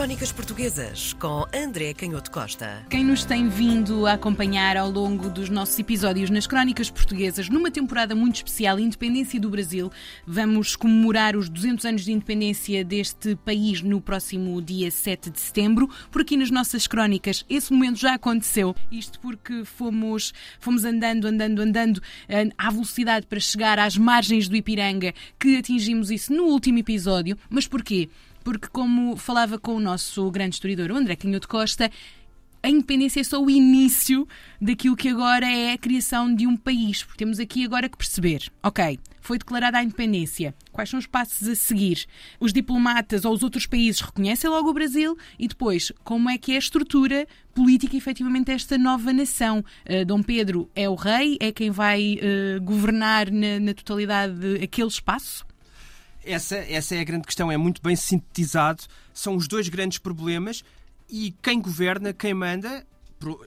Crónicas Portuguesas com André Canhoto Costa. Quem nos tem vindo a acompanhar ao longo dos nossos episódios nas Crónicas Portuguesas, numa temporada muito especial, Independência do Brasil, vamos comemorar os 200 anos de independência deste país no próximo dia 7 de setembro. Por aqui nas nossas crónicas, esse momento já aconteceu. Isto porque fomos, fomos andando, andando, andando eh, à velocidade para chegar às margens do Ipiranga, que atingimos isso no último episódio. Mas porquê? Porque, como falava com o nosso grande historiador, o André Canhoto Costa, a independência é só o início daquilo que agora é a criação de um país. Porque temos aqui agora que perceber, ok, foi declarada a independência, quais são os passos a seguir? Os diplomatas ou os outros países reconhecem logo o Brasil e depois, como é que é a estrutura política efetivamente desta nova nação? Uh, Dom Pedro é o rei, é quem vai uh, governar na, na totalidade aquele espaço? Essa, essa é a grande questão, é muito bem sintetizado. São os dois grandes problemas e quem governa, quem manda,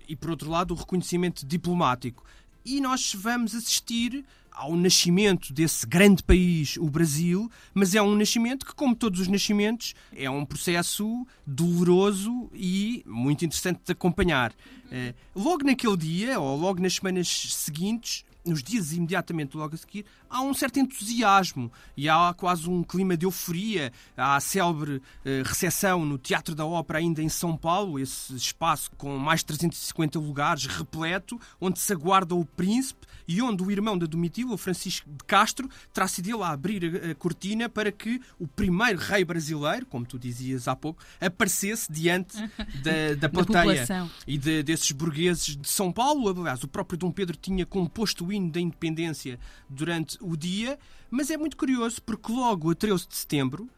e por outro lado, o reconhecimento diplomático. E nós vamos assistir ao nascimento desse grande país, o Brasil, mas é um nascimento que, como todos os nascimentos, é um processo doloroso e muito interessante de acompanhar. Eh, logo naquele dia, ou logo nas semanas seguintes, nos dias imediatamente logo a seguir, há um certo entusiasmo e há quase um clima de euforia. Há a célebre uh, recepção no Teatro da Ópera, ainda em São Paulo, esse espaço com mais de 350 lugares, repleto, onde se aguarda o príncipe e onde o irmão da Domitila, o Francisco de Castro, terá sido ele a abrir a, cortina para que o primeiro rei brasileiro, como tu dizias há pouco, aparecesse diante da, da plateia da e de, desses burgueses de São Paulo. Aliás, o próprio Dom Pedro tinha composto hino da independência durante o dia, mas é muito curioso porque logo a 13 de setembro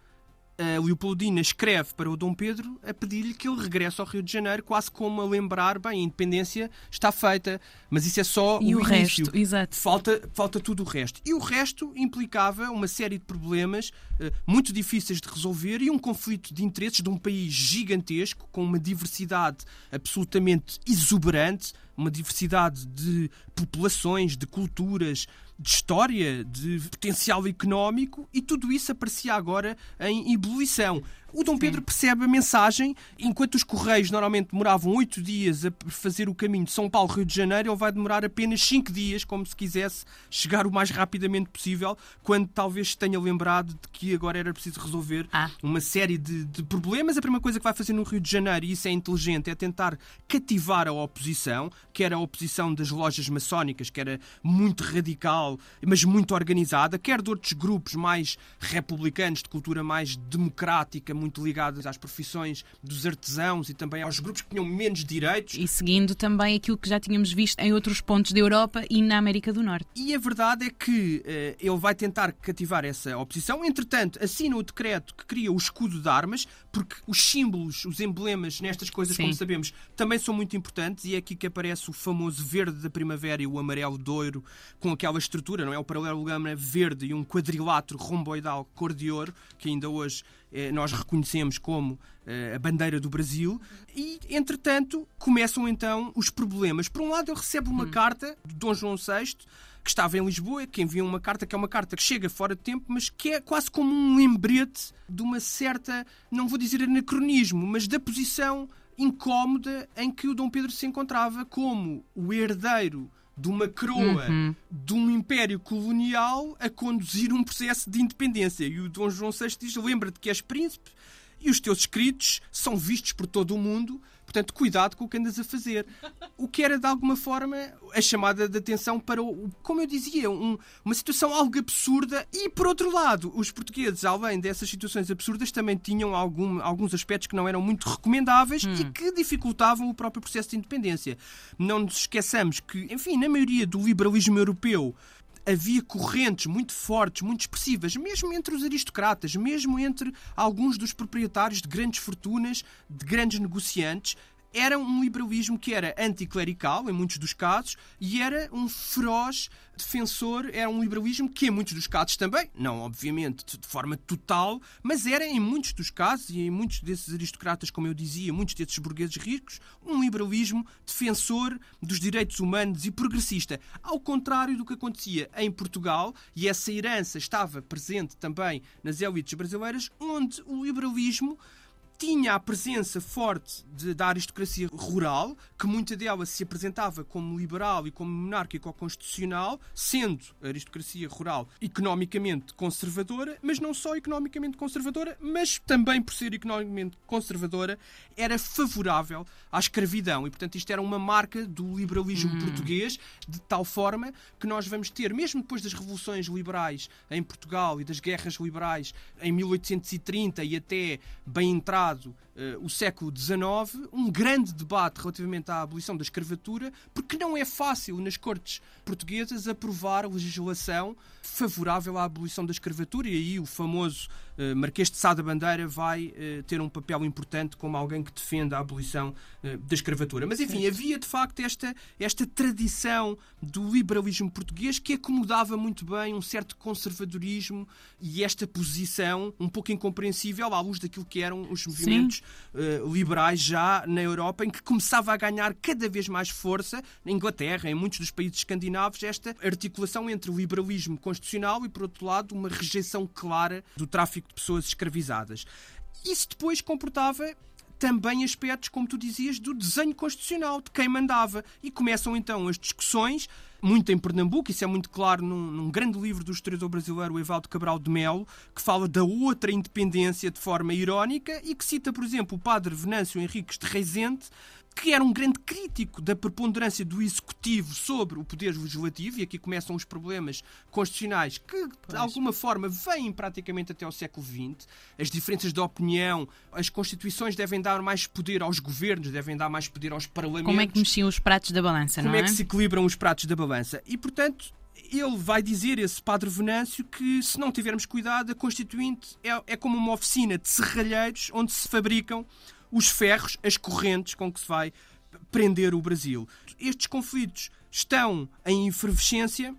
a Leopoldina escreve para o Dom Pedro a pedir-lhe que ele regresse ao Rio de Janeiro, quase como a lembrar, bem, a independência está feita, mas isso é só e o, o. Resto, exato. Falta, falta tudo o resto. E o resto implicava uma série de problemas uh, muito difíceis de resolver e um conflito de interesses de um país gigantesco, com uma diversidade absolutamente exuberante, uma diversidade de populações, de culturas, de história, de potencial económico e tudo isso aparecia agora em ebulição. O Dom Pedro percebe a mensagem, enquanto os Correios normalmente demoravam oito dias a fazer o caminho de São Paulo-Rio de Janeiro, ele vai demorar apenas cinco dias, como se quisesse chegar o mais rapidamente possível, quando talvez tenha lembrado de que agora era preciso resolver ah. uma série de, de, problemas. A primeira coisa que vai fazer no Rio de Janeiro, e isso é inteligente, é tentar cativar a oposição, que era a oposição das lojas maçónicas, que era muito radical, mas muito organizada, quer de outros grupos mais republicanos, de cultura mais democrática, muito ligadas às profissões dos artesãos e também aos grupos que tinham menos direitos. E seguindo também aquilo que já tínhamos visto em outros pontos da Europa e na América do Norte. E a verdade é que uh, ele vai tentar cativar essa oposição. Entretanto, assina o decreto que cria o escudo de armas, porque os símbolos, os emblemas nestas coisas, Sim. como sabemos, também são muito importantes e é aqui que aparece o famoso verde da primavera e o amarelo doiro com aquela estrutura, não é? O paralelograma verde e um quadrilátero romboidal cor de ouro, que ainda hoje eh, nós reconhecemos como eh, a bandeira do Brasil. E, entretanto, começam então os problemas. Por um lado, ele recebe uma hum. carta de Dom João VI que estava em Lisboa, que envia uma carta que é uma carta que chega fora de tempo, mas que é quase como um lembrete de uma certa, não vou dizer anacronismo, mas da posição incómoda em que o Dom Pedro se encontrava como o herdeiro de uma coroa uhum. de um império colonial a conduzir um processo de independência. E o Dom João VI diz: lembra-te que és príncipe e os teus escritos são vistos por todo o mundo Portanto, cuidado com o que andas a fazer. O que era, de alguma forma, a chamada de atenção para, o, como eu dizia, um, uma situação algo absurda. E, por outro lado, os portugueses, além dessas situações absurdas, também tinham algum, alguns aspectos que não eram muito recomendáveis hum. e que dificultavam o próprio processo de independência. Não nos esqueçamos que, enfim, na maioria do liberalismo europeu, havia correntes muito fortes, muito expressivas, mesmo entre os aristocratas, mesmo entre alguns dos proprietários de grandes fortunas, de grandes negociantes, era um liberalismo que era anticlerical, em muitos dos casos, e era um feroz defensor, era um liberalismo que, em muitos dos casos também, não obviamente de forma total, mas era, em muitos dos casos, e em muitos desses aristocratas, como eu dizia, muitos desses burgueses ricos, um liberalismo defensor dos direitos humanos e progressista. Ao contrário do que acontecia em Portugal, e essa herança estava presente também nas elites brasileiras, onde o liberalismo tinha a presença forte de, da aristocracia rural, que muita dela se apresentava como liberal e como monárquico ou constitucional, sendo a aristocracia rural economicamente conservadora, mas não só economicamente conservadora, mas também por ser economicamente conservadora, era favorável à escravidão. E, portanto, isto era uma marca do liberalismo hum. português, de tal forma que nós vamos ter, mesmo depois das revoluções liberais em Portugal e das guerras liberais em 1830 e até bem uh, o século XIX, um grande debate relativamente à abolição da escravatura, porque não é fácil nas cortes portuguesas aprovar legislação favorável à abolição da escravatura, e aí o famoso uh, Marquês de Sá da Bandeira vai uh, ter um papel importante como alguém que defende a abolição da escravatura. Mas enfim, havia de facto esta, esta tradição do liberalismo português que acomodava muito bem um certo conservadorismo e esta posição um pouco incompreensível à luz daquilo que eram os movimentos liberais já na Europa, em que começava a ganhar cada vez mais força, na Inglaterra, em muitos dos países escandinavos, esta articulação entre o liberalismo constitucional e, por outro lado, uma rejeição clara do tráfico de pessoas escravizadas. Isso depois comportava também aspectos, como tu dizias, do desenho constitucional, de quem mandava. E começam então as discussões, muito em Pernambuco, isso é muito claro num, num grande livro do historiador brasileiro Evaldo Cabral de Melo, que fala da outra independência de forma irónica e que cita, por exemplo, o padre Venâncio Henriques de Reisente, que era um grande crítico da preponderância do executivo sobre o poder legislativo, e aqui começam os problemas constitucionais que, de alguma forma, vêm praticamente até o século XX. As diferenças de opinião, as constituições devem dar mais poder aos governos, devem dar mais poder aos parlamentos. Como é que mexiam os pratos da balança, Como não é? Como é que se equilibram os pratos da balança? E, portanto, ele vai dizer, esse padre Venâncio, que se não tivermos cuidado, a Constituinte é, é como uma oficina de serralheiros onde se fabricam os ferros, as correntes com que se vai prender o Brasil. Estes conflitos estão em efervescência.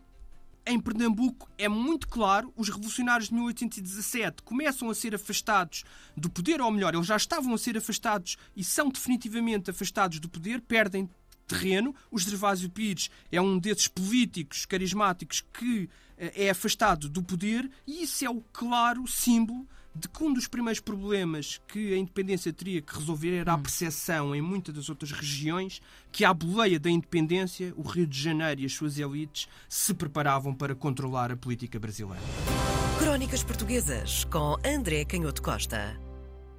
Em Pernambuco é muito claro, os revolucionários de 1817 começam a ser afastados do poder, ou melhor, eles já estavam a ser afastados e são definitivamente afastados do poder, perdem terreno. O Gervásio Pires é um desses políticos carismáticos que eh, é afastado do poder e isso é o claro símbolo de que um dos primeiros problemas que a independência teria que resolver era a hum. percepção em muitas das outras regiões que, à boleia da independência, o Rio de Janeiro e as suas elites se preparavam para controlar a política brasileira. Crónicas Portuguesas com André Canhoto Costa.